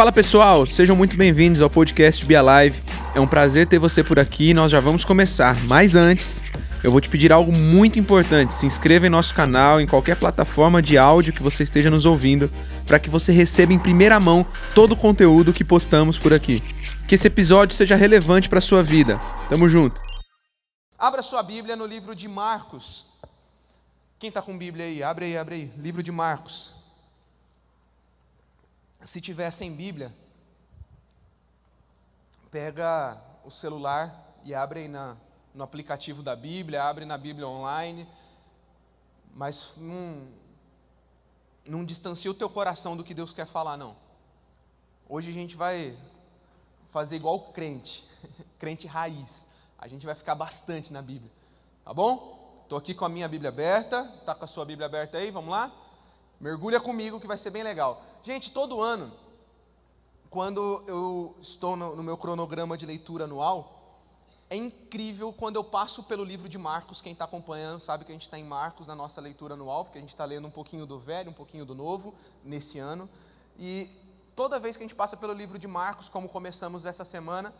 Fala pessoal, sejam muito bem-vindos ao podcast Be Alive. É um prazer ter você por aqui e nós já vamos começar. Mas antes, eu vou te pedir algo muito importante. Se inscreva em nosso canal, em qualquer plataforma de áudio que você esteja nos ouvindo, para que você receba em primeira mão todo o conteúdo que postamos por aqui. Que esse episódio seja relevante para sua vida. Tamo junto. Abra sua Bíblia no livro de Marcos. Quem está com Bíblia aí? Abre aí, abre aí. Livro de Marcos. Se tiver sem Bíblia, pega o celular e abre aí na, no aplicativo da Bíblia, abre na Bíblia online, mas não, não distancia o teu coração do que Deus quer falar, não. Hoje a gente vai fazer igual o crente, crente raiz. A gente vai ficar bastante na Bíblia, tá bom? Estou aqui com a minha Bíblia aberta, tá com a sua Bíblia aberta aí, vamos lá? Mergulha comigo que vai ser bem legal. Gente, todo ano, quando eu estou no, no meu cronograma de leitura anual, é incrível quando eu passo pelo livro de Marcos. Quem está acompanhando sabe que a gente está em Marcos na nossa leitura anual, porque a gente está lendo um pouquinho do velho, um pouquinho do novo nesse ano. E toda vez que a gente passa pelo livro de Marcos, como começamos essa semana,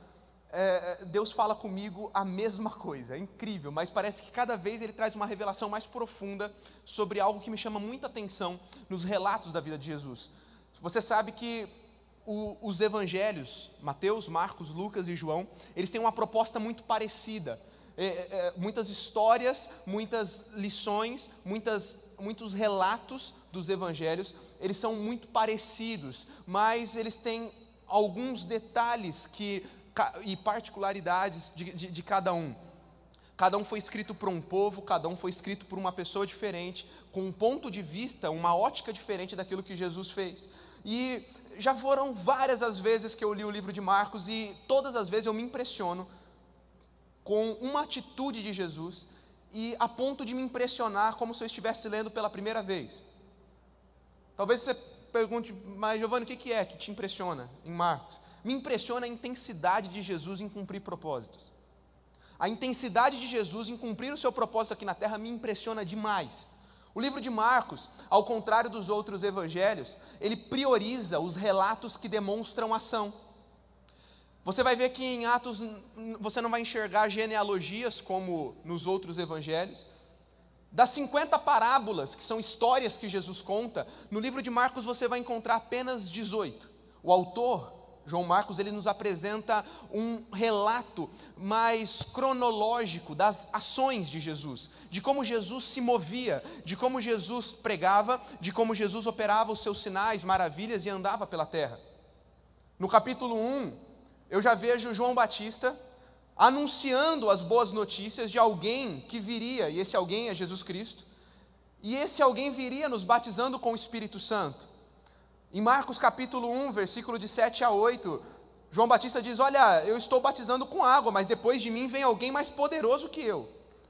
é, é, Deus fala comigo a mesma coisa, é incrível, mas parece que cada vez ele traz uma revelação mais profunda sobre algo que me chama muita atenção nos relatos da vida de Jesus. Você sabe que o, os evangelhos, Mateus, Marcos, Lucas e João, eles têm uma proposta muito parecida. É, é, é muitas histórias, muitas lições, muitas, muitos relatos dos evangelhos, eles são muito parecidos, mas eles têm alguns detalhes que e particularidades de, de, de cada um. Cada um foi escrito por um povo, cada um foi escrito por uma pessoa diferente, com um ponto de vista, uma ótica diferente daquilo que Jesus fez. E já foram várias as vezes que eu li o livro de Marcos e todas as vezes eu me impressiono com uma atitude de Jesus e a ponto de me impressionar como se eu estivesse lendo pela primeira vez. Talvez você pergunte, mas Giovanni, o que é que te impressiona em Marcos? Me impressiona a intensidade de Jesus em cumprir propósitos. A intensidade de Jesus em cumprir o seu propósito aqui na terra me impressiona demais. O livro de Marcos, ao contrário dos outros evangelhos, ele prioriza os relatos que demonstram ação. Você vai ver que em Atos você não vai enxergar genealogias como nos outros evangelhos. Das 50 parábolas, que são histórias que Jesus conta, no livro de Marcos você vai encontrar apenas 18. O autor João Marcos ele nos apresenta um relato mais cronológico das ações de Jesus, de como Jesus se movia, de como Jesus pregava, de como Jesus operava os seus sinais, maravilhas e andava pela terra. No capítulo 1, eu já vejo João Batista anunciando as boas notícias de alguém que viria, e esse alguém é Jesus Cristo, e esse alguém viria nos batizando com o Espírito Santo. Em Marcos capítulo 1, versículo de 7 a 8, João Batista diz: Olha, eu estou batizando com água, mas depois de mim vem alguém mais poderoso que eu.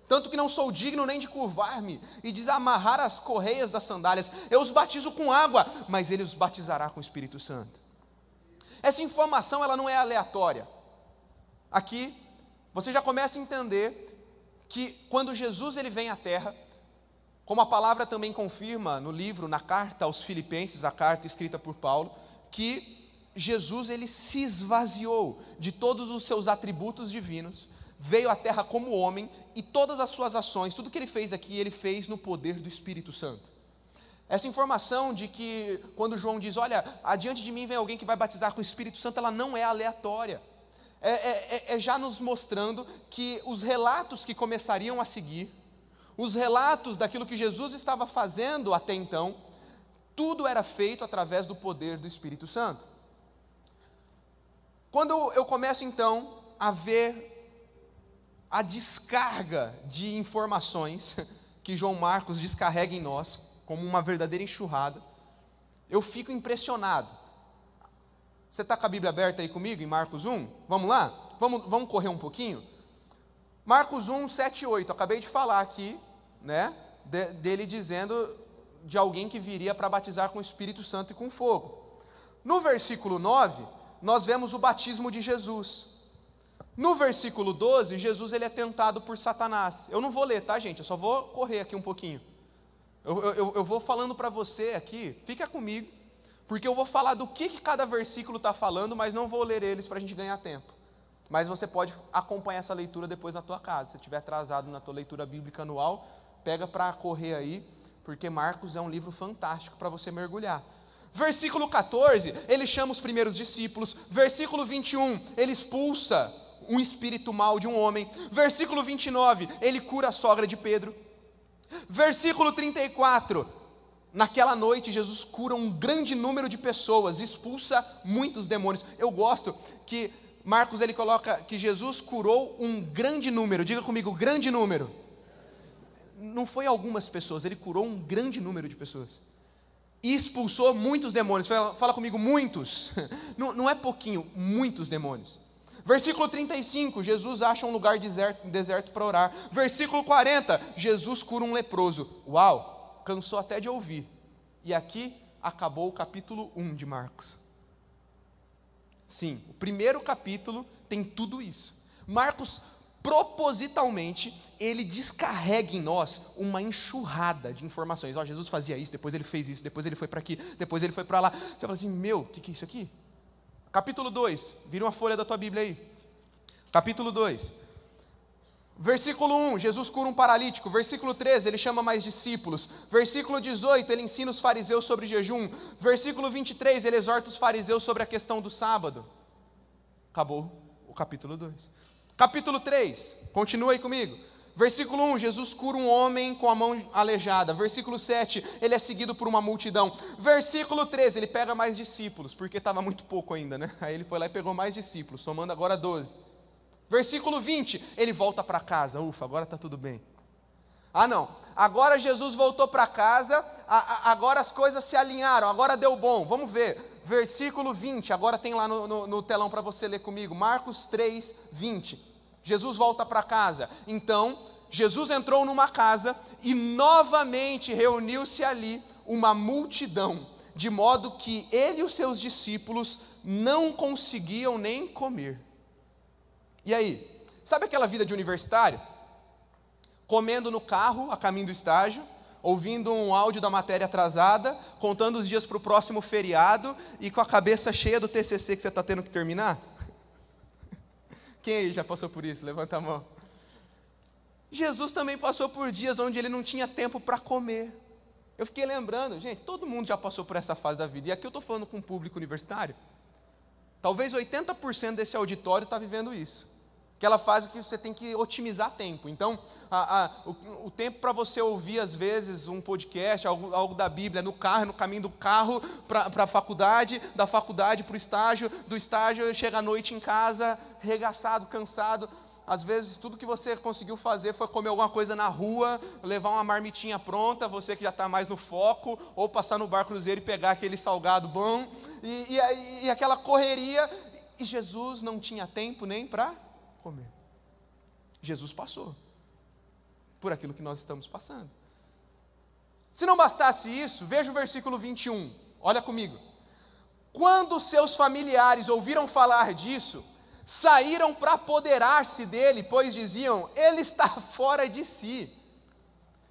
Tanto que não sou digno nem de curvar-me e desamarrar as correias das sandálias. Eu os batizo com água, mas ele os batizará com o Espírito Santo. Essa informação ela não é aleatória. Aqui você já começa a entender que quando Jesus ele vem à terra, como a palavra também confirma no livro, na carta aos Filipenses, a carta escrita por Paulo, que Jesus ele se esvaziou de todos os seus atributos divinos, veio à terra como homem e todas as suas ações, tudo que ele fez aqui, ele fez no poder do Espírito Santo. Essa informação de que quando João diz, olha, adiante de mim vem alguém que vai batizar com o Espírito Santo, ela não é aleatória. É, é, é, é já nos mostrando que os relatos que começariam a seguir, os relatos daquilo que Jesus estava fazendo até então, tudo era feito através do poder do Espírito Santo. Quando eu começo então a ver a descarga de informações que João Marcos descarrega em nós, como uma verdadeira enxurrada, eu fico impressionado. Você está com a Bíblia aberta aí comigo, em Marcos 1? Vamos lá? Vamos, vamos correr um pouquinho? Marcos 1, 7 e 8. Acabei de falar aqui né, de, dele dizendo de alguém que viria para batizar com o Espírito Santo e com fogo. No versículo 9, nós vemos o batismo de Jesus. No versículo 12, Jesus ele é tentado por Satanás. Eu não vou ler, tá, gente? Eu só vou correr aqui um pouquinho. Eu, eu, eu vou falando para você aqui, fica comigo, porque eu vou falar do que, que cada versículo está falando, mas não vou ler eles para a gente ganhar tempo. Mas você pode acompanhar essa leitura depois na tua casa. Se estiver atrasado na tua leitura bíblica anual, pega para correr aí, porque Marcos é um livro fantástico para você mergulhar. Versículo 14, ele chama os primeiros discípulos. Versículo 21, ele expulsa um espírito mal de um homem. Versículo 29, ele cura a sogra de Pedro. Versículo 34, naquela noite Jesus cura um grande número de pessoas, expulsa muitos demônios. Eu gosto que Marcos ele coloca que Jesus curou um grande número. Diga comigo, grande número. Não foi algumas pessoas, ele curou um grande número de pessoas. E expulsou muitos demônios. Fala, fala comigo, muitos. Não, não é pouquinho, muitos demônios. Versículo 35, Jesus acha um lugar deserto, deserto para orar. Versículo 40, Jesus cura um leproso. Uau, cansou até de ouvir. E aqui acabou o capítulo 1 de Marcos. Sim, o primeiro capítulo tem tudo isso. Marcos, propositalmente, ele descarrega em nós uma enxurrada de informações. Ó, Jesus fazia isso, depois ele fez isso, depois ele foi para aqui, depois ele foi para lá. Você fala assim, meu, o que, que é isso aqui? Capítulo 2, vira uma folha da tua Bíblia aí. Capítulo 2. Versículo 1, Jesus cura um paralítico. Versículo 13, ele chama mais discípulos. Versículo 18, ele ensina os fariseus sobre jejum. Versículo 23, ele exorta os fariseus sobre a questão do sábado. Acabou o capítulo 2. Capítulo 3, continua aí comigo. Versículo 1, Jesus cura um homem com a mão aleijada. Versículo 7, ele é seguido por uma multidão. Versículo 13, ele pega mais discípulos, porque estava muito pouco ainda, né? Aí ele foi lá e pegou mais discípulos, somando agora 12. Versículo 20, ele volta para casa. Ufa, agora está tudo bem. Ah, não. Agora Jesus voltou para casa, agora as coisas se alinharam, agora deu bom. Vamos ver. Versículo 20, agora tem lá no, no, no telão para você ler comigo. Marcos 3, 20. Jesus volta para casa. Então, Jesus entrou numa casa e novamente reuniu-se ali uma multidão, de modo que ele e os seus discípulos não conseguiam nem comer. E aí, sabe aquela vida de universitário? Comendo no carro, a caminho do estágio, ouvindo um áudio da matéria atrasada, contando os dias para o próximo feriado e com a cabeça cheia do TCC que você está tendo que terminar? Quem aí já passou por isso? Levanta a mão. Jesus também passou por dias onde ele não tinha tempo para comer. Eu fiquei lembrando, gente, todo mundo já passou por essa fase da vida, e aqui eu estou falando com um público universitário. Talvez 80% desse auditório está vivendo isso. Aquela fase que você tem que otimizar tempo. Então, a, a, o, o, tempo para você ouvir, às vezes, um podcast, algo, algo da Bíblia, no carro, no caminho do carro para a faculdade, da faculdade para o estágio, do estágio chega à noite em casa, regaçado, cansado. Às vezes, tudo que você conseguiu fazer foi comer alguma coisa na rua, levar uma marmitinha pronta, você que já está mais no foco, ou passar no bar cruzeiro e pegar aquele salgado bom, e, e, e aquela correria. E Jesus não tinha tempo nem para comer. Jesus passou por aquilo que nós estamos passando. Se não bastasse isso, veja o versículo 21, olha comigo. Quando seus familiares ouviram falar disso, saíram para apoderar-se dele, pois diziam: Ele está fora de si.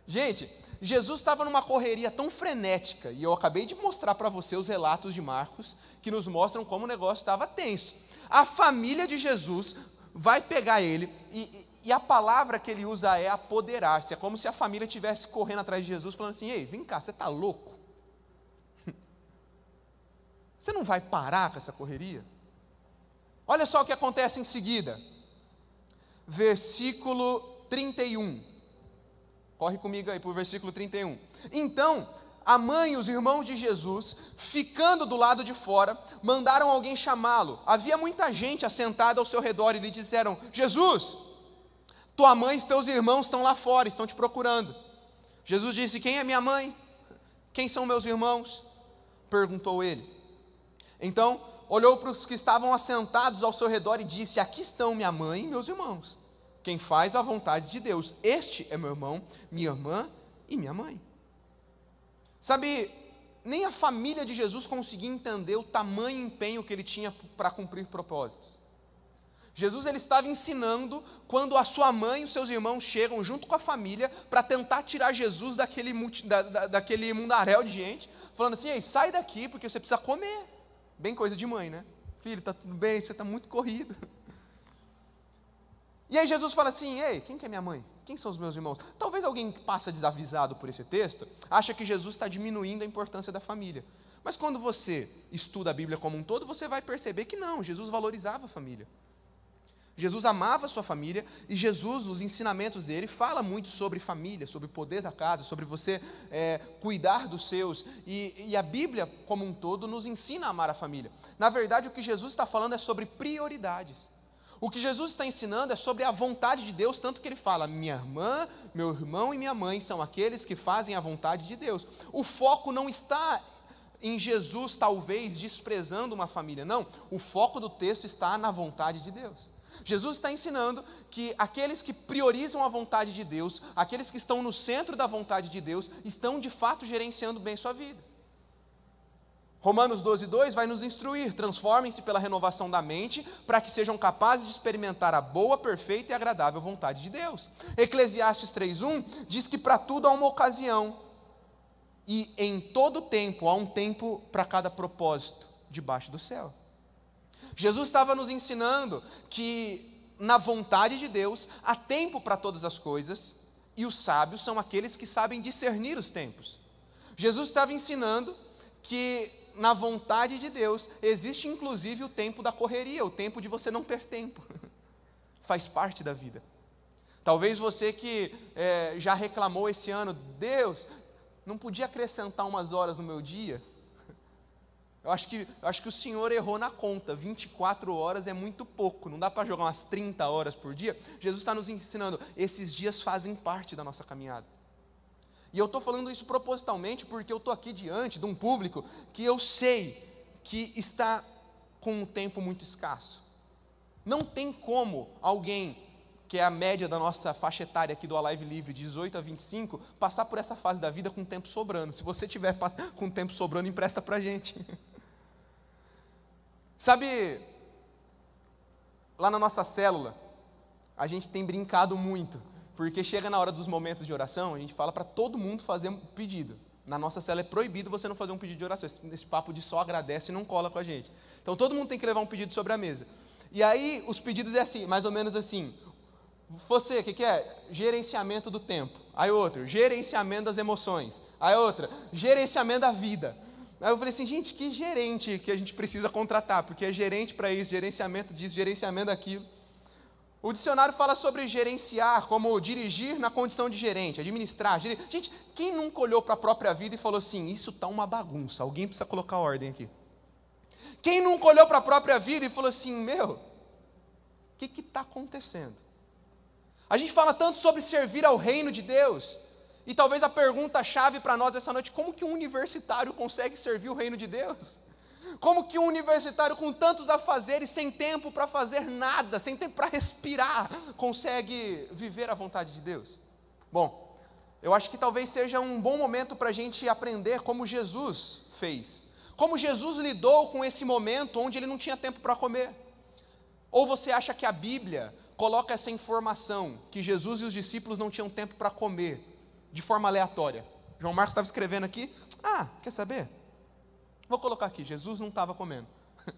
Gente, Jesus estava numa correria tão frenética, e eu acabei de mostrar para você os relatos de Marcos, que nos mostram como o negócio estava tenso. A família de Jesus vai pegar ele e, e a palavra que ele usa é apoderar-se. É como se a família estivesse correndo atrás de Jesus, falando assim: Ei, vem cá, você está louco? Você não vai parar com essa correria? Olha só o que acontece em seguida. Versículo 31. Corre comigo aí para o versículo 31. Então, a mãe e os irmãos de Jesus, ficando do lado de fora, mandaram alguém chamá-lo. Havia muita gente assentada ao seu redor e lhe disseram: Jesus, tua mãe e teus irmãos estão lá fora, estão te procurando. Jesus disse: Quem é minha mãe? Quem são meus irmãos? perguntou ele. Então olhou para os que estavam assentados ao seu redor e disse: Aqui estão minha mãe e meus irmãos. Quem faz a vontade de Deus, este é meu irmão, minha irmã e minha mãe. Sabe, nem a família de Jesus conseguia entender o tamanho empenho que ele tinha para cumprir propósitos. Jesus ele estava ensinando quando a sua mãe e os seus irmãos chegam junto com a família para tentar tirar Jesus daquele, da, da, daquele mundaréu de gente, falando assim: Ei, sai daqui porque você precisa comer. Bem coisa de mãe, né? Filho, está tudo bem, você está muito corrido. E aí Jesus fala assim: Ei, quem que é minha mãe? Quem são os meus irmãos? Talvez alguém que passa desavisado por esse texto acha que Jesus está diminuindo a importância da família. Mas quando você estuda a Bíblia como um todo, você vai perceber que não, Jesus valorizava a família. Jesus amava a sua família e Jesus, os ensinamentos dele, fala muito sobre família, sobre o poder da casa, sobre você é, cuidar dos seus. E, e a Bíblia, como um todo, nos ensina a amar a família. Na verdade, o que Jesus está falando é sobre prioridades. O que Jesus está ensinando é sobre a vontade de Deus, tanto que ele fala: minha irmã, meu irmão e minha mãe são aqueles que fazem a vontade de Deus. O foco não está em Jesus, talvez desprezando uma família, não. O foco do texto está na vontade de Deus. Jesus está ensinando que aqueles que priorizam a vontade de Deus, aqueles que estão no centro da vontade de Deus, estão de fato gerenciando bem sua vida. Romanos 12, 2 vai nos instruir: transformem-se pela renovação da mente, para que sejam capazes de experimentar a boa, perfeita e agradável vontade de Deus. Eclesiastes 3,1 diz que para tudo há uma ocasião, e em todo tempo há um tempo para cada propósito debaixo do céu. Jesus estava nos ensinando que na vontade de Deus há tempo para todas as coisas, e os sábios são aqueles que sabem discernir os tempos. Jesus estava ensinando que na vontade de Deus existe inclusive o tempo da correria, o tempo de você não ter tempo. Faz parte da vida. Talvez você que é, já reclamou esse ano, Deus, não podia acrescentar umas horas no meu dia? Eu acho que, eu acho que o Senhor errou na conta. 24 horas é muito pouco. Não dá para jogar umas 30 horas por dia. Jesus está nos ensinando. Esses dias fazem parte da nossa caminhada. E eu estou falando isso propositalmente porque eu estou aqui diante de um público que eu sei que está com um tempo muito escasso. Não tem como alguém que é a média da nossa faixa etária aqui do Alive Livre, de 18 a 25, passar por essa fase da vida com tempo sobrando. Se você tiver com tempo sobrando, empresta para gente. Sabe, lá na nossa célula, a gente tem brincado muito, porque chega na hora dos momentos de oração, a gente fala para todo mundo fazer um pedido. Na nossa célula é proibido você não fazer um pedido de oração. Esse papo de só agradece não cola com a gente. Então todo mundo tem que levar um pedido sobre a mesa. E aí os pedidos é assim, mais ou menos assim. Você, o que, que é? Gerenciamento do tempo. Aí outro, gerenciamento das emoções. Aí outra, gerenciamento da vida. Aí eu falei assim, gente, que gerente que a gente precisa contratar, porque é gerente para isso, gerenciamento disso, gerenciamento daquilo. O dicionário fala sobre gerenciar, como dirigir na condição de gerente, administrar. Gerir. Gente, quem nunca olhou para a própria vida e falou assim: isso está uma bagunça, alguém precisa colocar ordem aqui? Quem nunca olhou para a própria vida e falou assim: meu, o que está acontecendo? A gente fala tanto sobre servir ao reino de Deus, e talvez a pergunta-chave para nós essa noite: como que um universitário consegue servir o reino de Deus? Como que um universitário com tantos afazeres, sem tempo para fazer nada, sem tempo para respirar, consegue viver a vontade de Deus? Bom, eu acho que talvez seja um bom momento para a gente aprender como Jesus fez. Como Jesus lidou com esse momento onde ele não tinha tempo para comer. Ou você acha que a Bíblia coloca essa informação, que Jesus e os discípulos não tinham tempo para comer, de forma aleatória. João Marcos estava escrevendo aqui. Ah, quer saber? Vou colocar aqui: Jesus não estava comendo.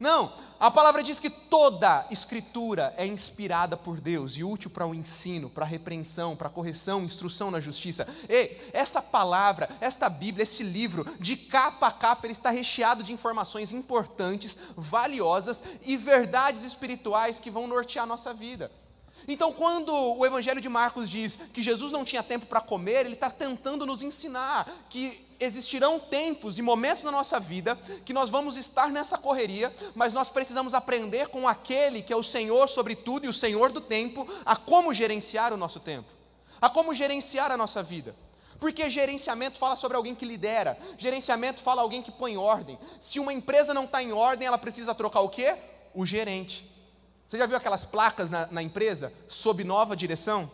Não, a palavra diz que toda escritura é inspirada por Deus e útil para o ensino, para a repreensão, para a correção, instrução na justiça. E essa palavra, esta Bíblia, esse livro, de capa a capa, ele está recheado de informações importantes, valiosas e verdades espirituais que vão nortear a nossa vida. Então, quando o Evangelho de Marcos diz que Jesus não tinha tempo para comer, ele está tentando nos ensinar que existirão tempos e momentos na nossa vida que nós vamos estar nessa correria, mas nós precisamos aprender com aquele que é o Senhor sobre tudo e o Senhor do tempo, a como gerenciar o nosso tempo, a como gerenciar a nossa vida. Porque gerenciamento fala sobre alguém que lidera, gerenciamento fala alguém que põe ordem. Se uma empresa não está em ordem, ela precisa trocar o quê? O gerente. Você já viu aquelas placas na, na empresa, sob nova direção?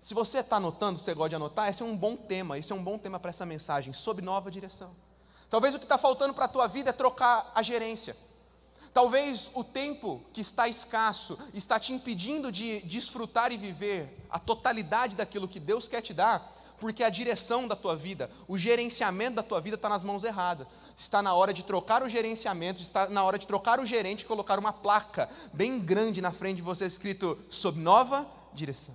Se você está anotando, você gosta de anotar, esse é um bom tema, esse é um bom tema para essa mensagem, sob nova direção. Talvez o que está faltando para a tua vida é trocar a gerência. Talvez o tempo que está escasso está te impedindo de desfrutar e viver a totalidade daquilo que Deus quer te dar, porque a direção da tua vida, o gerenciamento da tua vida está nas mãos erradas. Está na hora de trocar o gerenciamento, está na hora de trocar o gerente e colocar uma placa bem grande na frente de você escrito sob nova direção.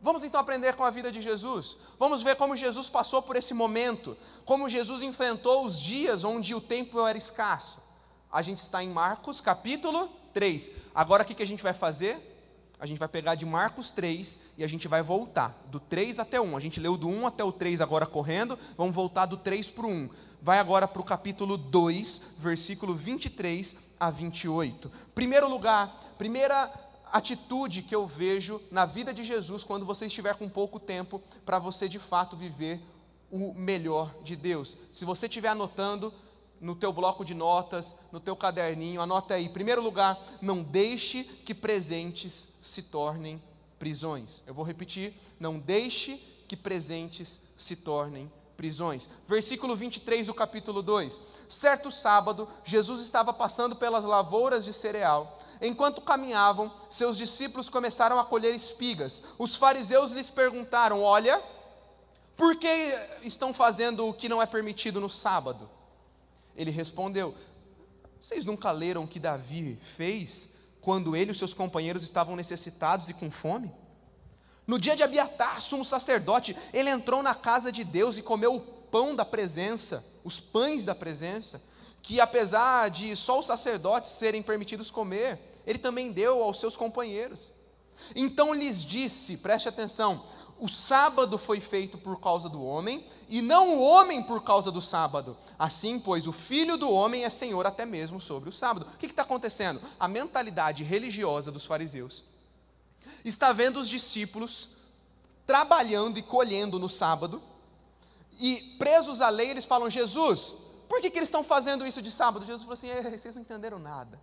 Vamos então aprender com a vida de Jesus. Vamos ver como Jesus passou por esse momento, como Jesus enfrentou os dias onde o tempo era escasso. A gente está em Marcos capítulo 3. Agora o que a gente vai fazer? A gente vai pegar de Marcos 3 e a gente vai voltar do 3 até 1. A gente leu do 1 até o 3 agora correndo, vamos voltar do 3 para o 1. Vai agora para o capítulo 2, versículo 23 a 28. Primeiro lugar, primeira atitude que eu vejo na vida de Jesus quando você estiver com pouco tempo para você de fato viver o melhor de Deus. Se você estiver anotando no teu bloco de notas, no teu caderninho, anota aí. Primeiro lugar, não deixe que presentes se tornem prisões. Eu vou repetir, não deixe que presentes se tornem prisões. Versículo 23 do capítulo 2. Certo sábado, Jesus estava passando pelas lavouras de cereal. Enquanto caminhavam, seus discípulos começaram a colher espigas. Os fariseus lhes perguntaram: Olha, por que estão fazendo o que não é permitido no sábado? Ele respondeu: Vocês nunca leram o que Davi fez quando ele e os seus companheiros estavam necessitados e com fome? No dia de Abiatar, sumo sacerdote, ele entrou na casa de Deus e comeu o pão da presença, os pães da presença, que apesar de só os sacerdotes serem permitidos comer, ele também deu aos seus companheiros. Então lhes disse, preste atenção: o sábado foi feito por causa do homem, e não o homem por causa do sábado. Assim, pois, o filho do homem é senhor até mesmo sobre o sábado. O que está acontecendo? A mentalidade religiosa dos fariseus está vendo os discípulos trabalhando e colhendo no sábado, e presos à lei, eles falam: Jesus, por que, que eles estão fazendo isso de sábado? Jesus falou assim: vocês não entenderam nada.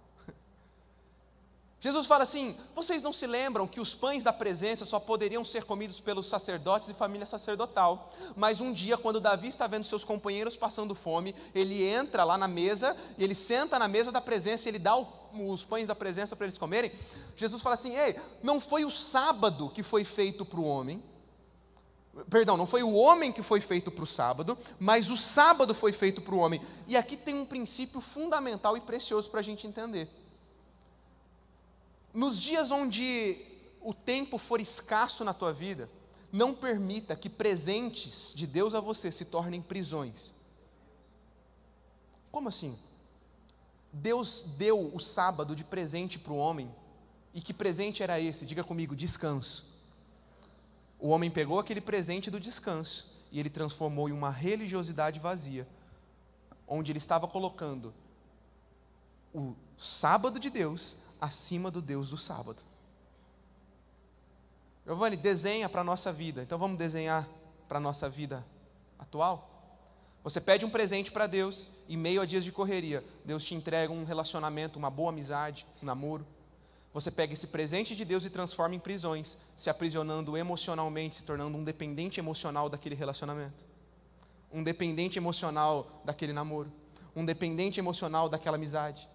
Jesus fala assim: vocês não se lembram que os pães da presença só poderiam ser comidos pelos sacerdotes e família sacerdotal. Mas um dia, quando Davi está vendo seus companheiros passando fome, ele entra lá na mesa, ele senta na mesa da presença e ele dá os pães da presença para eles comerem. Jesus fala assim: ei, não foi o sábado que foi feito para o homem. Perdão, não foi o homem que foi feito para o sábado, mas o sábado foi feito para o homem. E aqui tem um princípio fundamental e precioso para a gente entender. Nos dias onde o tempo for escasso na tua vida, não permita que presentes de Deus a você se tornem prisões. Como assim? Deus deu o sábado de presente para o homem, e que presente era esse? Diga comigo: descanso. O homem pegou aquele presente do descanso e ele transformou em uma religiosidade vazia, onde ele estava colocando o sábado de Deus acima do Deus do sábado. Giovanni, desenha para a nossa vida. Então vamos desenhar para a nossa vida atual? Você pede um presente para Deus, e meio a dias de correria, Deus te entrega um relacionamento, uma boa amizade, um namoro. Você pega esse presente de Deus e transforma em prisões, se aprisionando emocionalmente, se tornando um dependente emocional daquele relacionamento, um dependente emocional daquele namoro, um dependente emocional daquela amizade.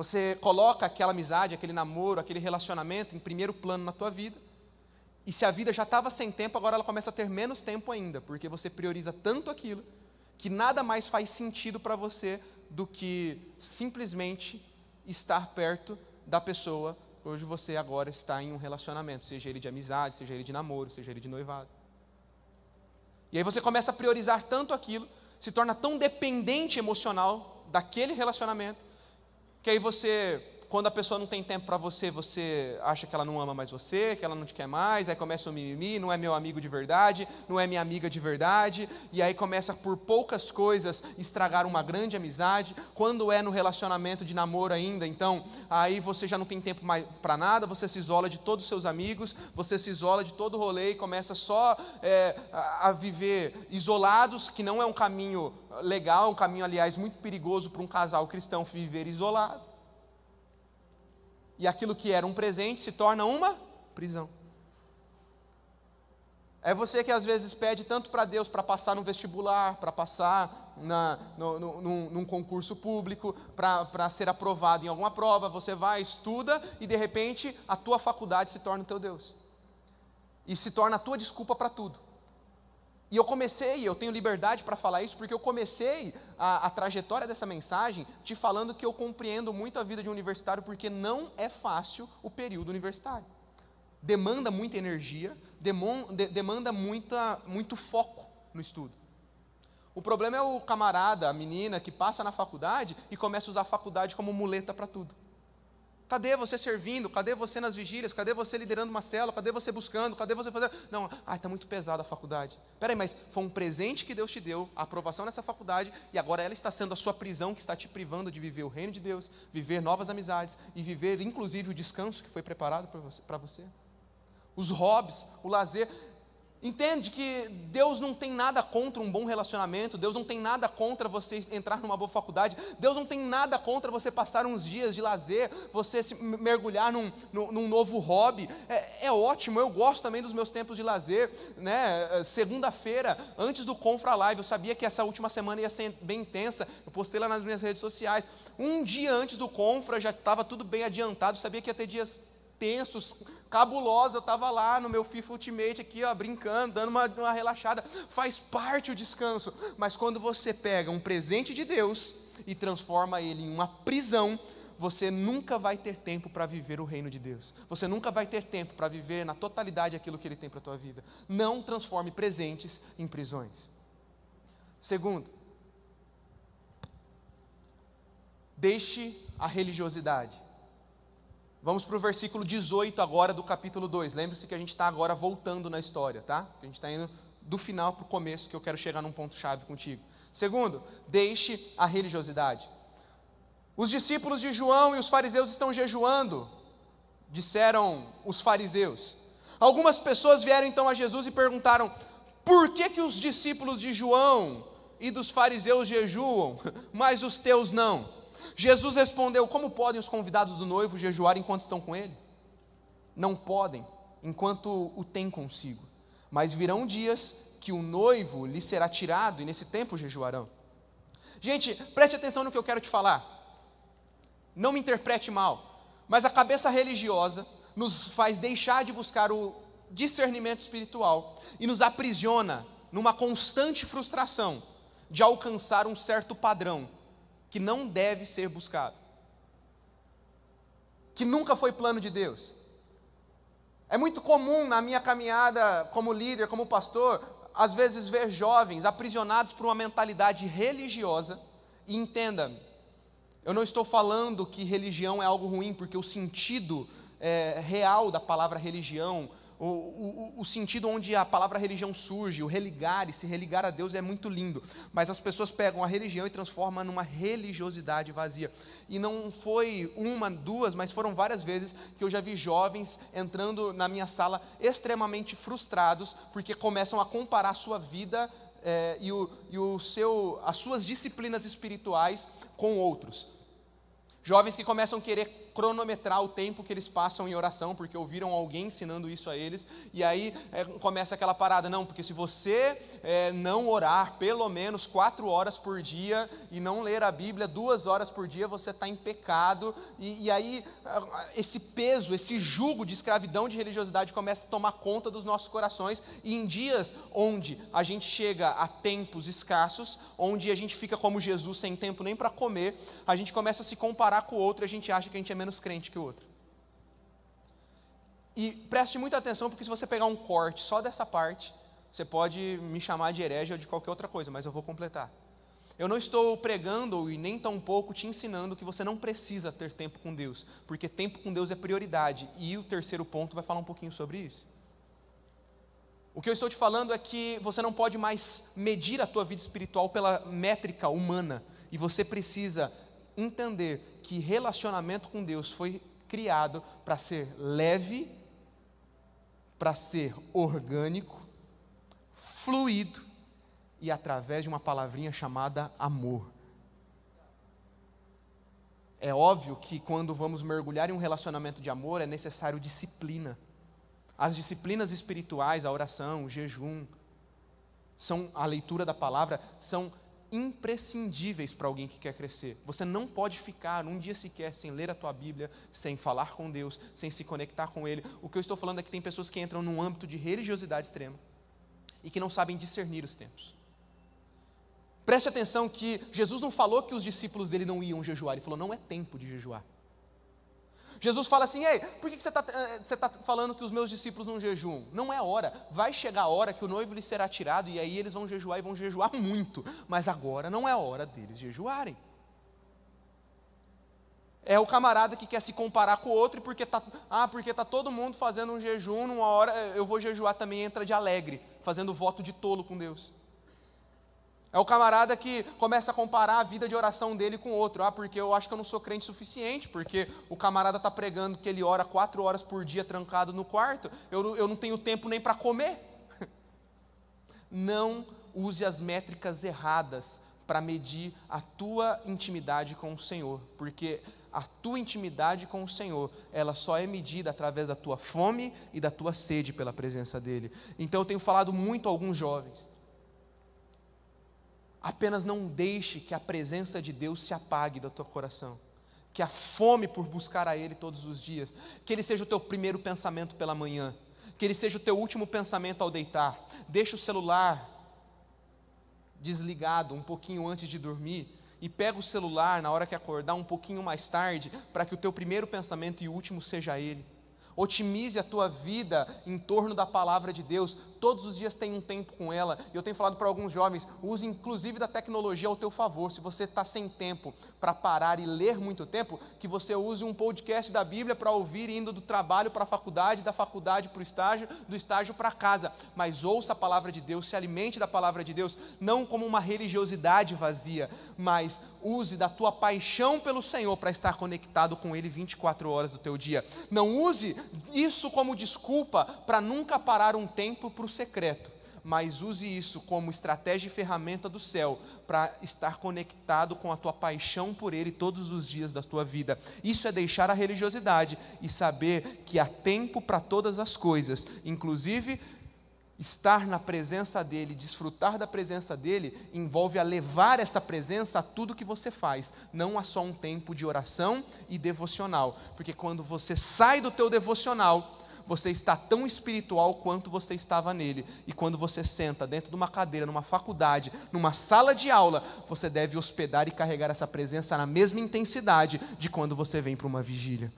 Você coloca aquela amizade, aquele namoro, aquele relacionamento em primeiro plano na tua vida. E se a vida já estava sem tempo, agora ela começa a ter menos tempo ainda, porque você prioriza tanto aquilo que nada mais faz sentido para você do que simplesmente estar perto da pessoa hoje você agora está em um relacionamento, seja ele de amizade, seja ele de namoro, seja ele de noivado. E aí você começa a priorizar tanto aquilo, se torna tão dependente emocional daquele relacionamento, que aí você, quando a pessoa não tem tempo para você, você acha que ela não ama mais você, que ela não te quer mais, aí começa o mimimi, não é meu amigo de verdade, não é minha amiga de verdade, e aí começa por poucas coisas estragar uma grande amizade. Quando é no relacionamento de namoro ainda, então, aí você já não tem tempo mais para nada, você se isola de todos os seus amigos, você se isola de todo o rolê e começa só é, a, viver isolados, que não é um caminho legal, um caminho, aliás, muito perigoso para um casal cristão viver isolado. E aquilo que era um presente se torna uma prisão. É você que às vezes pede tanto para Deus para passar no vestibular, para passar na, no, no, num, num concurso público, para ser aprovado em alguma prova. Você vai, estuda e de repente a tua faculdade se torna o teu Deus. E se torna a tua desculpa para tudo. E eu comecei, eu tenho liberdade para falar isso, porque eu comecei a, a, trajetória dessa mensagem te falando que eu compreendo muito a vida de um universitário, porque não é fácil o período universitário demanda muita energia, demanda muita, muito foco no estudo. O problema é o camarada, a menina que passa na faculdade e começa a usar a faculdade como muleta para tudo. Cadê você servindo? Cadê você nas vigílias? Cadê você liderando uma célula? Cadê você buscando? Cadê você fazendo? Não, ai, está muito pesada a faculdade. Peraí, mas foi um presente que Deus te deu, a aprovação nessa faculdade, e agora ela está sendo a sua prisão que está te privando de viver o reino de Deus, viver novas amizades e viver, inclusive, o descanso que foi preparado para você os hobbies, o lazer. Entende que Deus não tem nada contra um bom relacionamento, Deus não tem nada contra você entrar numa boa faculdade, Deus não tem nada contra você passar uns dias de lazer, você se mergulhar num, num, novo hobby. É, é, ótimo, eu gosto também dos meus tempos de lazer. Né? Segunda-feira, antes do Confra Live, eu sabia que essa última semana ia ser bem intensa, eu postei lá nas minhas redes sociais. Um dia antes do Confra, já estava tudo bem adiantado, sabia que ia ter dias tensos, cabulosos. Eu estava lá no meu FIFA Ultimate aqui, ó, brincando, dando uma, uma relaxada. Faz parte o descanso. Mas quando você pega um presente de Deus e transforma ele em uma prisão, você nunca vai ter tempo para viver o reino de Deus. Você nunca vai ter tempo para viver na totalidade aquilo que Ele tem para a tua vida. Não transforme presentes em prisões. Segundo, deixe a religiosidade. Vamos para o versículo 18 agora do capítulo 2. Lembre-se que a gente está agora voltando na história, tá? A gente está indo do final para o começo, que eu quero chegar num ponto-chave contigo. Segundo, deixe a religiosidade. Os discípulos de João e os fariseus estão jejuando, disseram os fariseus. Algumas pessoas vieram então a Jesus e perguntaram: por que, que os discípulos de João e dos fariseus jejuam, mas os teus não? Jesus respondeu: Como podem os convidados do noivo jejuar enquanto estão com ele? Não podem, enquanto o têm consigo. Mas virão dias que o noivo lhe será tirado, e nesse tempo jejuarão. Gente, preste atenção no que eu quero te falar. Não me interprete mal, mas a cabeça religiosa nos faz deixar de buscar o discernimento espiritual e nos aprisiona numa constante frustração de alcançar um certo padrão que não deve ser buscado, que nunca foi plano de Deus. É muito comum na minha caminhada como líder, como pastor, às vezes ver jovens aprisionados por uma mentalidade religiosa, e entenda, eu não estou falando que religião é algo ruim, porque o sentido é, real da palavra religião, o, o, o, sentido onde a palavra religião surge, o religar e se religar a Deus é muito lindo, mas as pessoas pegam a religião e transformam numa religiosidade vazia. E não foi uma, duas, mas foram várias vezes que eu já vi jovens entrando na minha sala extremamente frustrados, porque começam a comparar a sua vida é, e, o, e o seu, as suas disciplinas espirituais com outros. Jovens que começam a querer cronometrar o tempo que eles passam em oração, porque ouviram alguém ensinando isso a eles, e aí é, começa aquela parada, não, porque se você é, não orar pelo menos quatro horas por dia e não ler a Bíblia duas horas por dia, você está em pecado, e, e aí esse peso, esse jugo de escravidão de religiosidade começa a tomar conta dos nossos corações, e em dias onde a gente chega a tempos escassos, onde a gente fica como Jesus sem tempo nem para comer, a gente começa a se comparar com o outro e a gente acha que a gente é menos crente que o outro. E preste muita atenção, porque se você pegar um corte só dessa parte, você pode me chamar de herege ou de qualquer outra coisa, mas eu vou completar. Eu não estou pregando e nem tampouco te ensinando que você não precisa ter tempo com Deus, porque tempo com Deus é prioridade. E o terceiro ponto vai falar um pouquinho sobre isso. O que eu estou te falando é que você não pode mais medir a tua vida espiritual pela métrica humana, e você precisa entender que relacionamento com Deus foi criado para ser leve, para ser orgânico, fluido e através de uma palavrinha chamada amor. É óbvio que quando vamos mergulhar em um relacionamento de amor é necessário disciplina. As disciplinas espirituais, a oração, o jejum, são a leitura da palavra, são imprescindíveis para alguém que quer crescer. Você não pode ficar um dia sequer sem ler a tua Bíblia, sem falar com Deus, sem se conectar com Ele. O que eu estou falando é que tem pessoas que entram num âmbito de religiosidade extrema e que não sabem discernir os tempos. Preste atenção que Jesus não falou que os discípulos dele não iam jejuar, ele falou: não é tempo de jejuar. Jesus fala assim: Ei, por que você está eh, tá falando que os meus discípulos não jejuam? Não é hora. Vai chegar a hora que o noivo lhe será tirado e aí eles vão jejuar e vão jejuar muito. Mas agora não é hora deles jejuarem. É o camarada que quer se comparar com o outro porque tá, ah, porque tá todo mundo fazendo um jejum, numa hora eu vou jejuar também, entra de alegre, fazendo voto de tolo com Deus. É o camarada que começa a comparar a vida de oração dele com outro. Ah, porque eu acho que eu não sou crente suficiente, porque o camarada está pregando que ele ora quatro horas por dia trancado no quarto, eu, eu não tenho tempo nem para comer. Não use as métricas erradas para medir a tua intimidade com o Senhor, porque a tua intimidade com o Senhor, ela só é medida através da tua fome e da tua sede pela presença dEle. Então eu tenho falado muito a alguns jovens, Apenas não deixe que a presença de Deus se apague do teu coração. Que a fome por buscar a Ele todos os dias, que Ele seja o teu primeiro pensamento pela manhã, que Ele seja o teu último pensamento ao deitar. Deixa o celular desligado um pouquinho antes de dormir e pega o celular na hora que acordar um pouquinho mais tarde, para que o teu primeiro pensamento e último seja Ele. Otimize a tua vida em torno da palavra de Deus. Todos os dias tem um tempo com ela. E eu tenho falado para alguns jovens: use inclusive da tecnologia ao teu favor. Se você está sem tempo para parar e ler muito tempo, que você use um podcast da Bíblia para ouvir indo do trabalho para a faculdade, da faculdade para o estágio, do estágio para casa. Mas ouça a palavra de Deus, se alimente da palavra de Deus, não como uma religiosidade vazia, mas use da tua paixão pelo Senhor para estar conectado com Ele 24 horas do teu dia. Não use isso como desculpa para nunca parar um tempo para o secreto, mas use isso como estratégia e ferramenta do céu para estar conectado com a tua paixão por Ele todos os dias da tua vida. Isso é deixar a religiosidade e saber que há tempo para todas as coisas, inclusive estar na presença dele, desfrutar da presença dele, envolve a levar esta presença a tudo que você faz, não a só um tempo de oração e devocional, porque quando você sai do teu devocional, você está tão espiritual quanto você estava nele. E quando você senta dentro de uma cadeira, numa faculdade, numa sala de aula, você deve hospedar e carregar essa presença na mesma intensidade de quando você vem para uma vigília.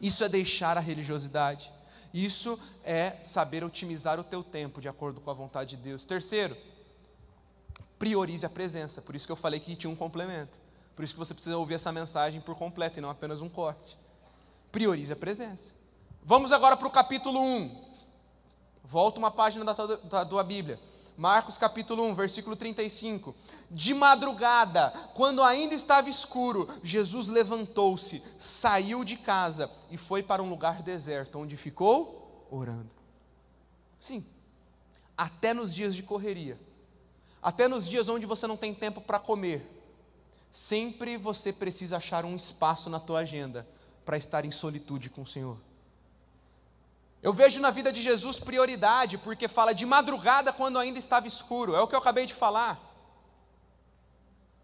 Isso é deixar a religiosidade. Isso é saber otimizar o teu tempo de acordo com a vontade de Deus. Terceiro, priorize a presença. Por isso que eu falei que tinha um complemento. Por isso que você precisa ouvir essa mensagem por completo e não apenas um corte. Priorize a presença. Vamos agora para o capítulo 1. Volta uma página da, da, da Bíblia. Marcos capítulo 1, versículo 35. De madrugada, quando ainda estava escuro, Jesus levantou-se, saiu de casa e foi para um lugar deserto, onde ficou orando. Sim, até nos dias de correria, até nos dias onde você não tem tempo para comer, sempre você precisa achar um espaço na tua agenda para estar em solitude com o Senhor. Eu vejo na vida de Jesus prioridade, porque fala de madrugada quando ainda estava escuro. É o que eu acabei de falar.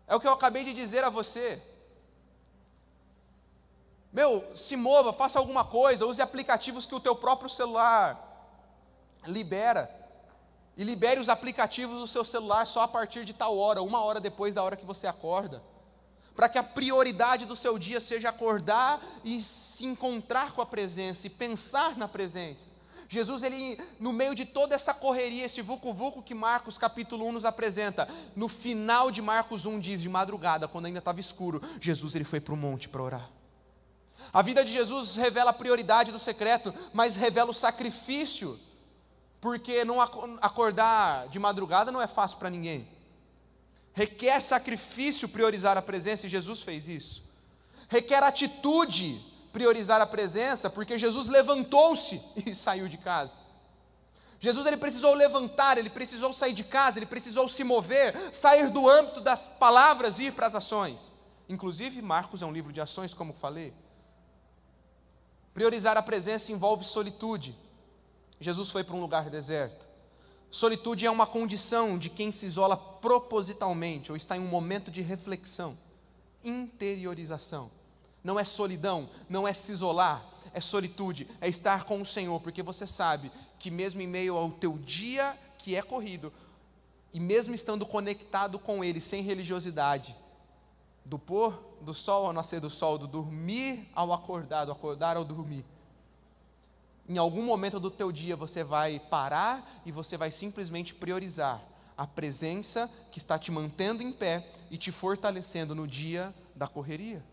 É o que eu acabei de dizer a você. Meu, se mova, faça alguma coisa, use aplicativos que o teu próprio celular libera. E libere os aplicativos do seu celular só a partir de tal hora, uma hora depois da hora que você acorda para que a prioridade do seu dia seja acordar e se encontrar com a presença e pensar na presença. Jesus, ele, no meio de toda essa correria, esse vucu-vucu que Marcos capítulo 1 nos apresenta, no final de Marcos 1 diz, de madrugada, quando ainda estava escuro, Jesus ele foi para o monte para orar. A vida de Jesus revela a prioridade do secreto, mas revela o sacrifício, porque não acordar de madrugada não é fácil para ninguém requer sacrifício priorizar a presença, e Jesus fez isso. Requer atitude priorizar a presença, porque Jesus levantou-se e saiu de casa. Jesus ele precisou levantar, ele precisou sair de casa, ele precisou se mover, sair do âmbito das palavras e ir para as ações. Inclusive, Marcos é um livro de ações, como falei. Priorizar a presença envolve solitude. Jesus foi para um lugar deserto. Solitude é uma condição de quem se isola propositalmente ou está em um momento de reflexão, interiorização. Não é solidão, não é se isolar, é solitude, é estar com o Senhor, porque você sabe que mesmo em meio ao teu dia que é corrido, e mesmo estando conectado com Ele, sem religiosidade, do pôr do sol ao nascer do sol, do dormir ao acordar, do acordar ao dormir, em algum momento do teu dia você vai parar e você vai simplesmente priorizar a presença que está te mantendo em pé e te fortalecendo no dia da correria.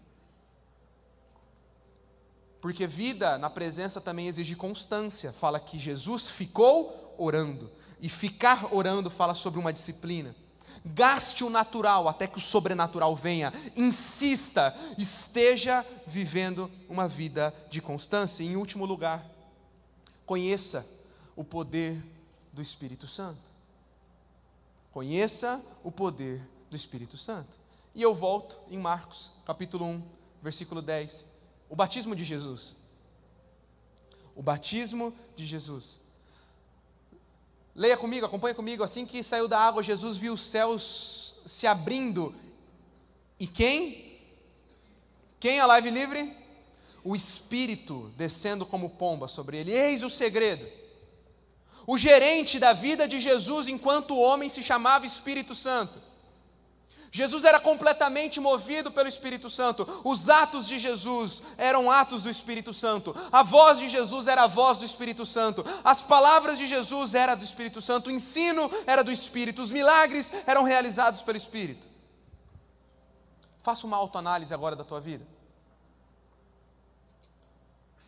Porque vida na presença também exige constância. Fala que Jesus ficou orando. E ficar orando fala sobre uma disciplina. Gaste o natural até que o sobrenatural venha. Insista, esteja vivendo uma vida de constância. E em último lugar, conheça o poder do Espírito Santo. Conheça o poder do Espírito Santo. E eu volto em Marcos, capítulo 1, versículo 10. O batismo de Jesus. O batismo de Jesus. Leia comigo, acompanhe comigo. Assim que saiu da água, Jesus viu os céus se abrindo. E quem? Quem a live livre? O Espírito descendo como pomba sobre ele. Eis o segredo. O gerente da vida de Jesus enquanto homem se chamava Espírito Santo. Jesus era completamente movido pelo Espírito Santo. Os atos de Jesus eram atos do Espírito Santo. A voz de Jesus era a voz do Espírito Santo. As palavras de Jesus eram do Espírito Santo. O ensino era do Espírito. Os milagres eram realizados pelo Espírito. Faça uma autoanálise agora da tua vida.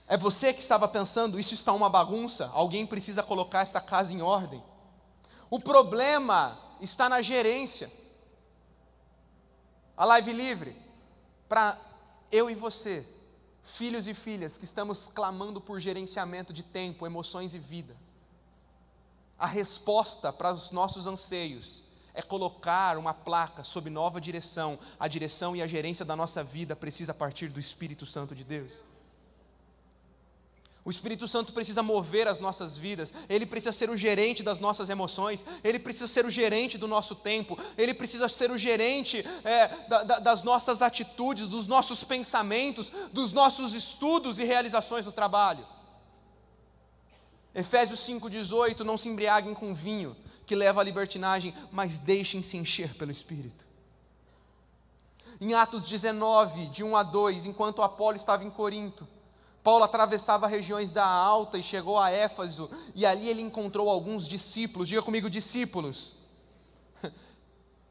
É você que estava pensando, isso está uma bagunça, alguém precisa colocar essa casa em ordem. O problema está na gerência a live livre, para eu e você, filhos e filhas que estamos clamando por gerenciamento de tempo, emoções e vida. A resposta para os nossos anseios é colocar uma placa sob nova direção. A direção e a gerência da nossa vida precisa partir do Espírito Santo de Deus. O Espírito Santo precisa mover as nossas vidas, ele precisa ser o gerente das nossas emoções, ele precisa ser o gerente do nosso tempo, ele precisa ser o gerente é, da, da, das nossas atitudes, dos nossos pensamentos, dos nossos estudos e realizações do trabalho. Efésios 5,18: Não se embriaguem com vinho, que leva à libertinagem, mas deixem-se encher pelo Espírito. Em Atos 19, de 1 a 2, enquanto Apolo estava em Corinto, Paulo atravessava regiões da Alta e chegou a Éfaso, e ali ele encontrou alguns discípulos. Diga comigo, discípulos.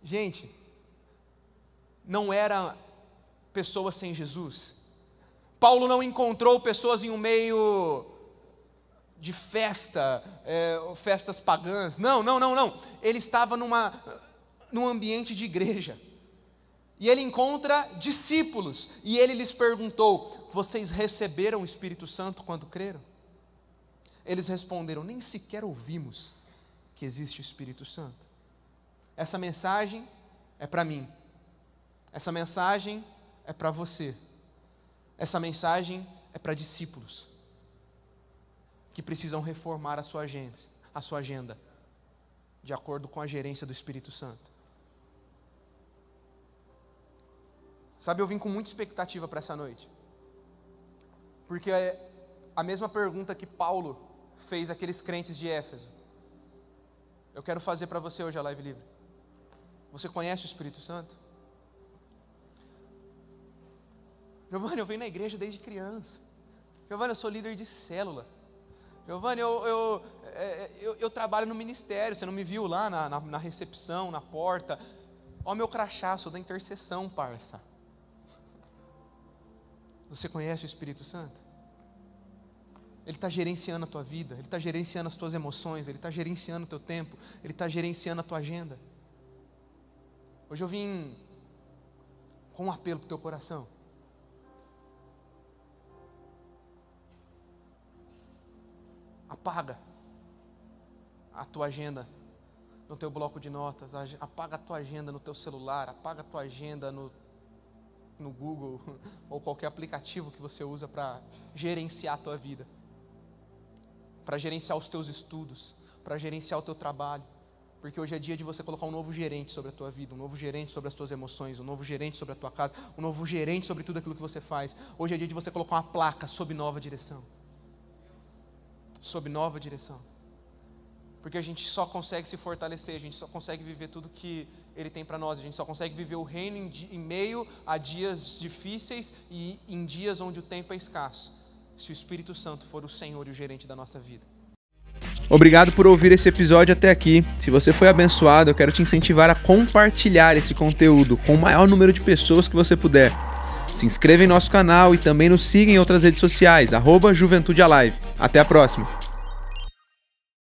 Gente, não eram pessoas sem Jesus. Paulo não encontrou pessoas em um meio de festa, é, festas pagãs. Não, não, não, não. Ele estava numa, num ambiente de igreja. E ele encontra discípulos. E ele lhes perguntou: vocês receberam o Espírito Santo quando creram? Eles responderam: Nem sequer ouvimos que existe o Espírito Santo. Essa mensagem é para mim. Essa mensagem é para você. Essa mensagem é para discípulos que precisam reformar a sua agenda, a sua agenda de acordo com a gerência do Espírito Santo. Sabe, eu vim com muita expectativa para essa noite. Porque é a mesma pergunta que Paulo fez àqueles crentes de Éfeso. Eu quero fazer para você hoje a live livre. Você conhece o Espírito Santo? Giovanni, eu venho na igreja desde criança. Giovanni, eu sou líder de célula. Giovanni, eu, eu, é, eu, eu, trabalho no ministério. Você não me viu lá na, na, na recepção, na porta. Ó, meu crachá, sou da intercessão, parça. Você conhece o Espírito Santo? Ele está gerenciando a tua vida, Ele está gerenciando as tuas emoções, Ele está gerenciando o teu tempo, Ele está gerenciando a tua agenda. Hoje eu vim com um apelo para o teu coração. Apaga a tua agenda no teu bloco de notas, apaga a tua agenda no teu celular, apaga a tua agenda no no Google ou qualquer aplicativo que você usa para gerenciar a tua vida. para gerenciar os teus estudos, para gerenciar o teu trabalho. Porque hoje é dia de você colocar um novo gerente sobre a tua vida, um novo gerente sobre as tuas emoções, um novo gerente sobre a tua casa, um novo gerente sobre tudo aquilo que você faz. Hoje é dia de você colocar uma placa sob nova direção. Sob nova direção. Porque a gente só consegue se fortalecer, a gente só consegue viver tudo que Ele tem para nós, a gente só consegue viver o reino em, em meio a dias difíceis e em dias onde o tempo é escasso, se o Espírito Santo for o Senhor e o gerente da nossa vida. Obrigado por ouvir esse episódio até aqui. Se você foi abençoado, eu quero te incentivar a compartilhar esse conteúdo com o maior número de pessoas que você puder. Se inscreva em nosso canal e também nos siga em outras redes sociais, arroba Juventude Alive. Até a próxima!